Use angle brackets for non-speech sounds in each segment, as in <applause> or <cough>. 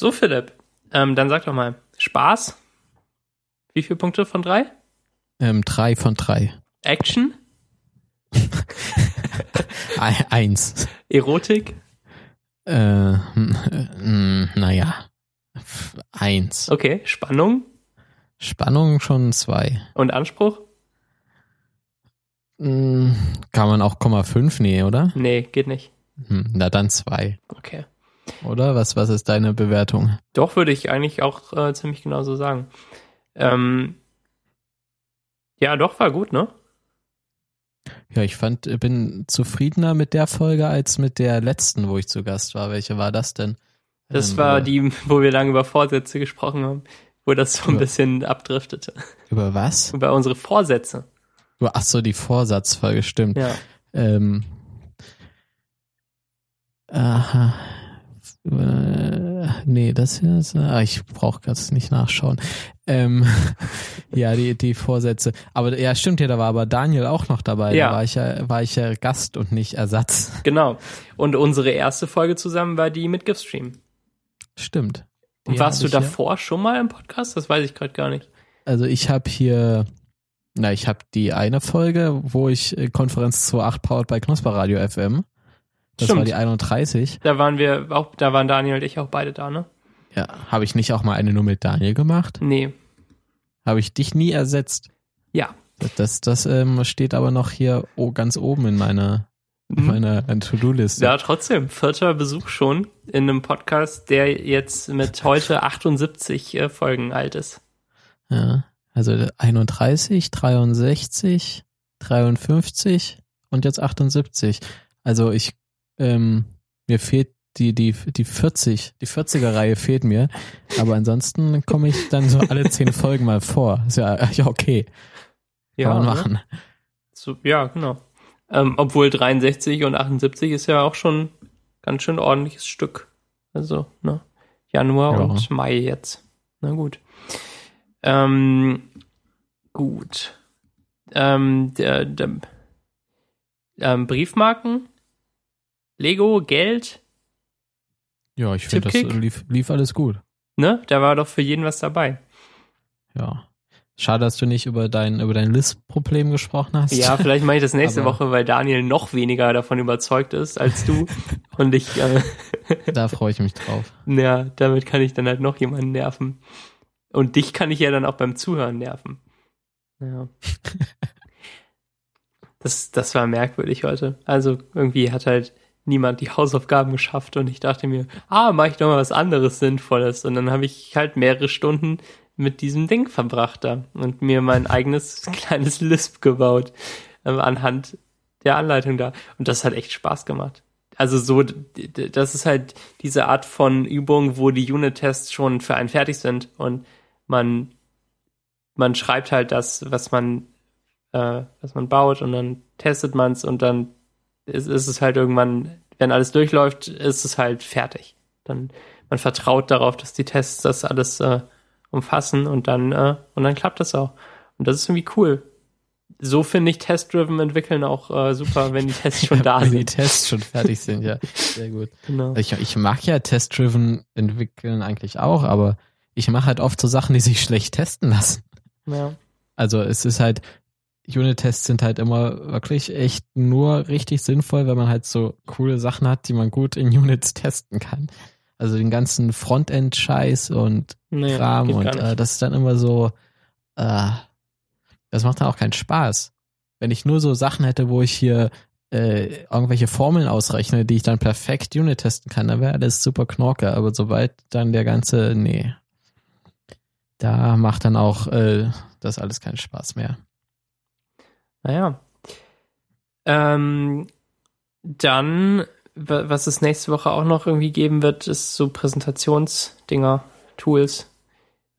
So, Philipp, ähm, dann sag doch mal, Spaß? Wie viele Punkte von drei? Ähm, drei von drei. Action? <laughs> Eins. Erotik? Äh, naja. Eins. Okay, Spannung? Spannung schon zwei. Und Anspruch? Kann man auch Komma fünf nehmen, oder? Nee, geht nicht. Hm, na dann zwei. Okay. Oder? Was, was ist deine Bewertung? Doch, würde ich eigentlich auch äh, ziemlich genau so sagen. Ähm, ja, doch, war gut, ne? Ja, ich fand, bin zufriedener mit der Folge als mit der letzten, wo ich zu Gast war. Welche war das denn? Das ähm, war die, wo wir lange über Vorsätze gesprochen haben, wo das so ein über, bisschen abdriftete. Über was? Über unsere Vorsätze. Ach so, die Vorsatzfolge, stimmt. Ja. Ähm, aha. Äh, nee, das hier ist, ah, ich brauche das nicht nachschauen. Ähm, <laughs> ja, die, die Vorsätze. Aber ja, stimmt ja, da war aber Daniel auch noch dabei. Ja. Da war ich ja, war ich ja Gast und nicht Ersatz. Genau. Und unsere erste Folge zusammen war die mit Giftstream. Stimmt. Die und warst du davor ja. schon mal im Podcast? Das weiß ich gerade gar nicht. Also ich habe hier na, ich habe die eine Folge, wo ich äh, Konferenz 2.8 powered bei Knusper Radio FM. Das Stimmt. war die 31. Da waren wir auch, da waren Daniel und ich auch beide da, ne? Ja, habe ich nicht auch mal eine nur mit Daniel gemacht? Nee. Habe ich dich nie ersetzt? Ja. Das, das, das ähm, steht aber noch hier oh, ganz oben in meiner, in mhm. meiner To-Do-Liste. Ja, trotzdem. Vierter Besuch schon in einem Podcast, der jetzt mit heute 78 äh, Folgen alt ist. Ja. Also 31, 63, 53 und jetzt 78. Also ich, ähm, mir fehlt die, die, die 40, die 40er Reihe fehlt mir. Aber ansonsten komme ich dann so alle zehn Folgen mal vor. Ist ja, ja okay. Kann ja, man ne? machen. Ne? So, ja, genau. Ähm, obwohl 63 und 78 ist ja auch schon ganz schön ordentliches Stück. Also, ne? Januar ja. und Mai jetzt. Na gut. Ähm, gut. Ähm, der, der ähm, Briefmarken, Lego, Geld. Ja, ich finde, das lief, lief alles gut. Ne? Da war doch für jeden was dabei. Ja. Schade, dass du nicht über dein, über dein Lisp-Problem gesprochen hast. Ja, vielleicht mache ich das nächste <laughs> Woche, weil Daniel noch weniger davon überzeugt ist als du. <laughs> und ich. Äh, <laughs> da freue ich mich drauf. Ja, damit kann ich dann halt noch jemanden nerven. Und dich kann ich ja dann auch beim Zuhören nerven. Ja. das, das war merkwürdig heute. Also irgendwie hat halt niemand die Hausaufgaben geschafft und ich dachte mir, ah, mache ich doch mal was anderes Sinnvolles. Und dann habe ich halt mehrere Stunden mit diesem Ding verbracht da und mir mein eigenes <laughs> kleines Lisp gebaut äh, anhand der Anleitung da. Und das hat echt Spaß gemacht. Also so, das ist halt diese Art von Übung, wo die Unit-Tests schon für einen fertig sind und man, man schreibt halt das, was man, äh, was man baut und dann testet man es und dann ist, ist es halt irgendwann, wenn alles durchläuft, ist es halt fertig. Dann man vertraut darauf, dass die Tests das alles äh, umfassen und dann äh, und dann klappt das auch. Und das ist irgendwie cool. So finde ich Test-Driven entwickeln auch äh, super, wenn die Tests schon <laughs> da wenn sind. Wenn die Tests schon fertig sind, ja. Sehr gut. Genau. Ich, ich mag ja Test-Driven entwickeln eigentlich auch, aber ich mache halt oft so Sachen, die sich schlecht testen lassen. Ja. Also es ist halt, Unit-Tests sind halt immer wirklich echt nur richtig sinnvoll, wenn man halt so coole Sachen hat, die man gut in Units testen kann. Also den ganzen Frontend-Scheiß und nee, Kram und äh, das ist dann immer so, äh, das macht dann auch keinen Spaß. Wenn ich nur so Sachen hätte, wo ich hier äh, irgendwelche Formeln ausrechne, die ich dann perfekt Unit testen kann, dann wäre alles super knorke. Aber sobald dann der ganze, nee, da macht dann auch äh, das alles keinen Spaß mehr. Naja. Ähm, dann, was es nächste Woche auch noch irgendwie geben wird, ist so Präsentationsdinger, Tools.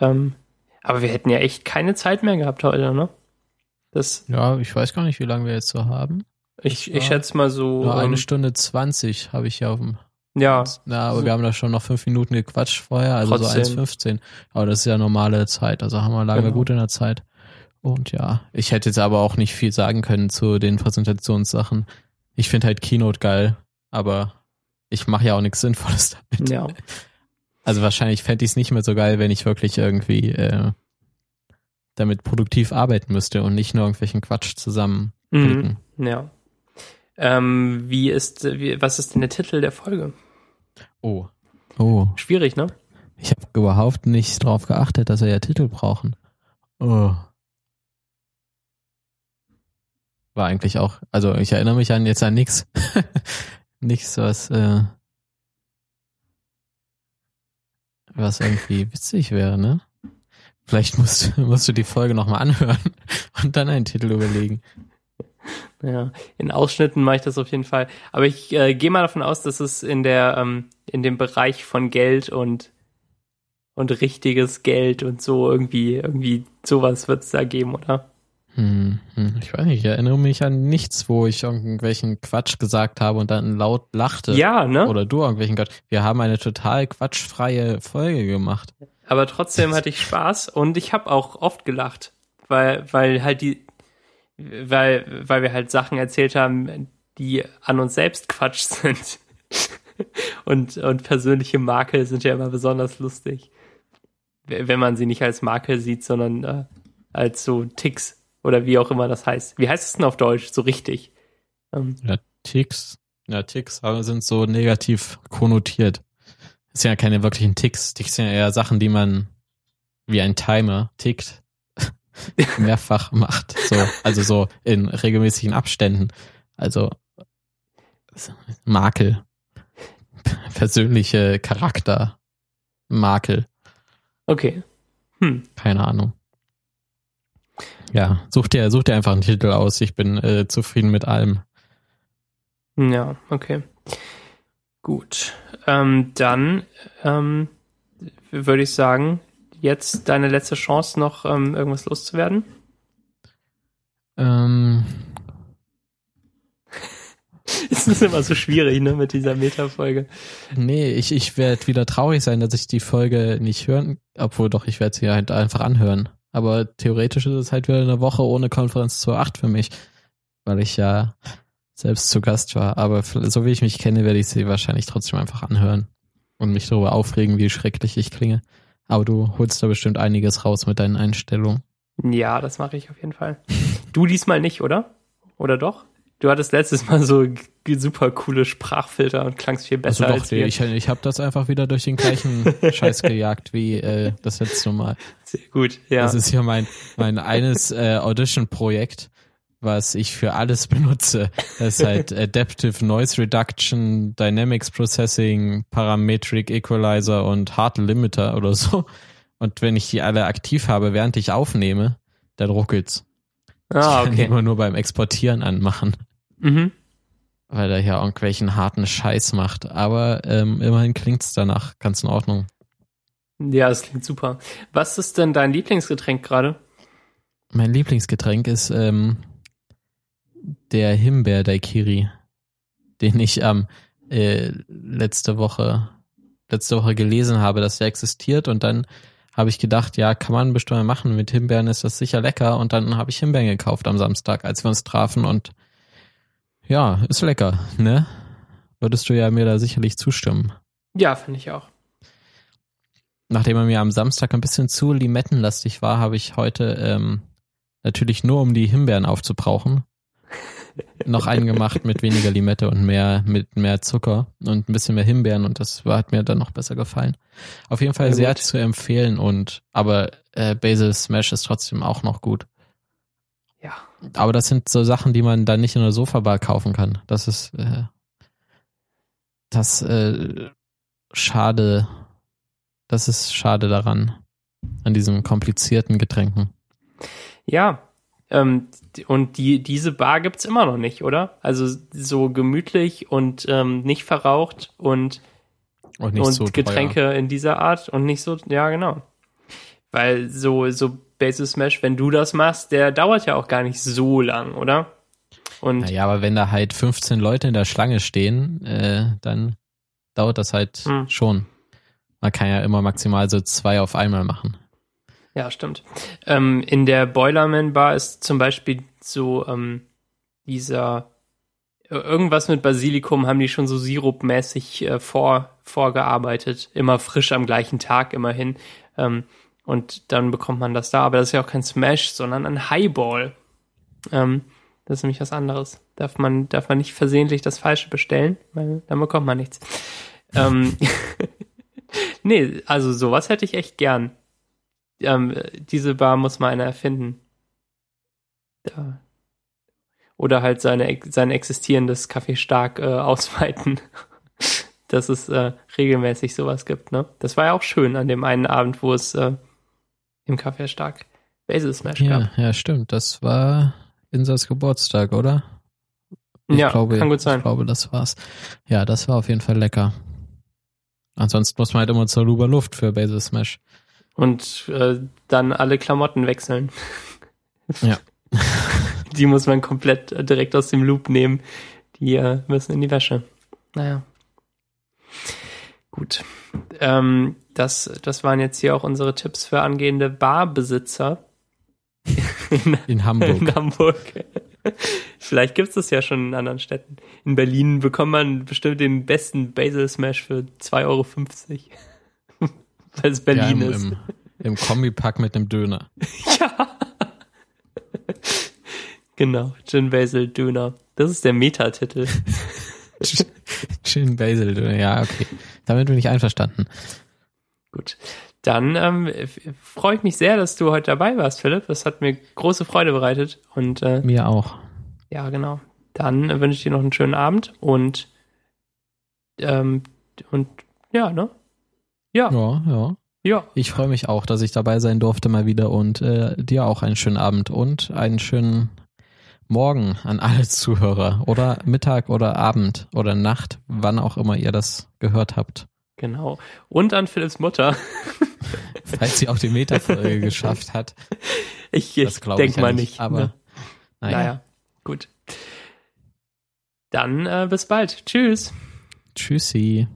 Ähm, aber wir hätten ja echt keine Zeit mehr gehabt heute, ne? Das, ja, ich weiß gar nicht, wie lange wir jetzt so haben. Ich, ich schätze mal so. Nur eine ähm, Stunde zwanzig habe ich hier auf dem ja. Na, aber so. wir haben da schon noch fünf Minuten gequatscht vorher, also Trotzdem. so 1,15. Aber das ist ja normale Zeit, also haben wir, lagen genau. gut in der Zeit. Und ja, ich hätte jetzt aber auch nicht viel sagen können zu den Präsentationssachen. Ich finde halt Keynote geil, aber ich mache ja auch nichts Sinnvolles damit. Ja. <laughs> Also wahrscheinlich fände ich es nicht mehr so geil, wenn ich wirklich irgendwie äh, damit produktiv arbeiten müsste und nicht nur irgendwelchen Quatsch zusammen Mhm. Ja. Ähm, wie ist, wie, was ist denn der Titel der Folge? Oh. Oh. Schwierig, ne? Ich habe überhaupt nicht drauf geachtet, dass wir ja Titel brauchen. Oh. War eigentlich auch, also ich erinnere mich an jetzt an nix. <laughs> nix, was, äh, was irgendwie witzig wäre, ne? Vielleicht musst, <laughs> musst du die Folge nochmal anhören <laughs> und dann einen Titel überlegen. Ja, in Ausschnitten mache ich das auf jeden Fall. Aber ich äh, gehe mal davon aus, dass es in der ähm, in dem Bereich von Geld und und richtiges Geld und so irgendwie irgendwie sowas wird es da geben, oder? Hm, hm, ich weiß nicht, ich erinnere mich an nichts, wo ich irgendwelchen Quatsch gesagt habe und dann laut lachte. Ja, ne? Oder du irgendwelchen Quatsch. Wir haben eine total quatschfreie Folge gemacht. Aber trotzdem hatte ich Spaß und ich habe auch oft gelacht, weil weil halt die weil, weil wir halt Sachen erzählt haben, die an uns selbst Quatsch <laughs> sind. und, und persönliche Makel sind ja immer besonders lustig. Wenn man sie nicht als Makel sieht, sondern äh, als so Ticks oder wie auch immer das heißt. Wie heißt es denn auf Deutsch so richtig? Ähm, ja, Ticks. Ja, Ticks sind so negativ konnotiert. Das sind ja keine wirklichen Ticks. Ticks sind ja eher Sachen, die man wie ein Timer tickt <laughs> mehrfach macht. So, also so in regelmäßigen Abständen. Also Makel. Persönliche Charakter. Makel. Okay. Hm. Keine Ahnung. Ja, such dir, such dir einfach einen Titel aus. Ich bin äh, zufrieden mit allem. Ja, okay. Gut. Ähm, dann ähm, würde ich sagen, jetzt deine letzte Chance, noch ähm, irgendwas loszuwerden? Ähm. es <laughs> ist immer so schwierig, ne, mit dieser Meta-Folge. Nee, ich, ich werde wieder traurig sein, dass ich die Folge nicht hören, obwohl doch, ich werde sie halt einfach anhören. Aber theoretisch ist es halt wieder eine Woche ohne Konferenz 2.8 für mich, weil ich ja selbst zu Gast war. Aber so wie ich mich kenne, werde ich sie wahrscheinlich trotzdem einfach anhören und mich darüber aufregen, wie schrecklich ich klinge. Aber du holst da bestimmt einiges raus mit deinen Einstellungen. Ja, das mache ich auf jeden Fall. Du diesmal nicht, oder? Oder doch? Du hattest letztes Mal so super coole Sprachfilter und klangst viel besser also doch, als wir. Ich, ich habe das einfach wieder durch den gleichen <laughs> Scheiß gejagt wie äh, das letzte Mal. Sehr gut, ja. Das ist ja mein, mein eines äh, Audition-Projekt was ich für alles benutze. Das ist halt <laughs> Adaptive Noise Reduction, Dynamics Processing, Parametric Equalizer und Hard Limiter oder so. Und wenn ich die alle aktiv habe, während ich aufnehme, dann ruckelt's. Ah, okay. Ich kann immer nur beim Exportieren anmachen. Mhm. Weil er ja irgendwelchen harten Scheiß macht. Aber ähm, immerhin klingt's danach ganz in Ordnung. Ja, das klingt super. Was ist denn dein Lieblingsgetränk gerade? Mein Lieblingsgetränk ist ähm, der Himbeer-Daikiri, den ich ähm, äh, letzte Woche letzte Woche gelesen habe, dass der existiert und dann habe ich gedacht, ja, kann man bestimmt mal machen. Mit Himbeeren ist das sicher lecker und dann habe ich Himbeeren gekauft am Samstag, als wir uns trafen und ja, ist lecker, ne? Würdest du ja mir da sicherlich zustimmen. Ja, finde ich auch. Nachdem er mir am Samstag ein bisschen zu limettenlastig war, habe ich heute ähm, natürlich nur um die Himbeeren aufzubrauchen, noch einen gemacht mit weniger Limette und mehr mit mehr Zucker und ein bisschen mehr Himbeeren und das war, hat mir dann noch besser gefallen. Auf jeden Fall sehr, sehr zu empfehlen und aber äh, Basil Smash ist trotzdem auch noch gut. Ja. Aber das sind so Sachen, die man dann nicht in der Sofabar kaufen kann. Das ist äh, das äh, schade. Das ist schade daran an diesen komplizierten Getränken. Ja, ähm, und die, diese Bar gibt's immer noch nicht, oder? Also so gemütlich und ähm, nicht verraucht und, und, und so Getränke teuer. in dieser Art und nicht so, ja, genau. Weil so, so Basis Smash, wenn du das machst, der dauert ja auch gar nicht so lang, oder? Und naja, aber wenn da halt 15 Leute in der Schlange stehen, äh, dann dauert das halt hm. schon. Man kann ja immer maximal so zwei auf einmal machen. Ja, stimmt. Ähm, in der Boilerman Bar ist zum Beispiel so ähm, dieser irgendwas mit Basilikum haben die schon so sirupmäßig äh, vor, vorgearbeitet. Immer frisch am gleichen Tag immerhin. Ähm, und dann bekommt man das da. Aber das ist ja auch kein Smash, sondern ein Highball. Ähm, das ist nämlich was anderes. Darf man, darf man nicht versehentlich das Falsche bestellen, weil dann bekommt man nichts. ähm, <laughs> nee, also sowas hätte ich echt gern. Ähm, diese Bar muss mal einer erfinden. Da. Oder halt seine, sein existierendes Café Stark äh, <laughs> ausweiten. dass es äh, regelmäßig sowas gibt, ne? Das war ja auch schön an dem einen Abend, wo es äh, im Café Stark Basil Smash Ja, gab. ja, stimmt. Das war Insas Geburtstag, oder? Ich ja, glaube, kann gut sein. Ich glaube, das war's. Ja, das war auf jeden Fall lecker. Ansonsten muss man halt immer zur Luber Luft für Basil Smash. Und äh, dann alle Klamotten wechseln. Ja. <laughs> Die muss man komplett äh, direkt aus dem Loop nehmen. Die äh, müssen in die Wäsche. Naja. Gut. Ähm, das, das waren jetzt hier auch unsere Tipps für angehende Barbesitzer in, <laughs> In Hamburg. in Hamburg. Vielleicht gibt es das ja schon in anderen Städten. In Berlin bekommt man bestimmt den besten Basil Smash für 2,50 Euro. Weil es Berlin ja, im, ist. Im, im Kombipack mit einem Döner. <laughs> Ja. genau, Gin Basil Döner. Das ist der Metatitel. Gin Basil Döner. Ja, okay. Damit bin ich einverstanden. Gut. Dann ähm, freue ich mich sehr, dass du heute dabei warst, Philipp. Das hat mir große Freude bereitet. Und äh, Mir auch. ja, genau. Dann wünsche ich dir noch einen schönen Abend und ähm, und ja, ne? Ja, Ja, ja. ja. Ich freue mich auch, dass ich dabei sein durfte mal wieder und äh, dir auch einen schönen Abend und einen schönen Morgen an alle <laughs> Zuhörer oder Mittag oder Abend oder Nacht, wann auch immer ihr das gehört habt. Genau. Und an Philipps Mutter. <laughs> Falls sie auch die Metafolge geschafft hat. Ich, ich Das glaube ich denke ja mal nicht, nicht. aber ne? Naja. naja, gut. Dann äh, bis bald. Tschüss. Tschüssi.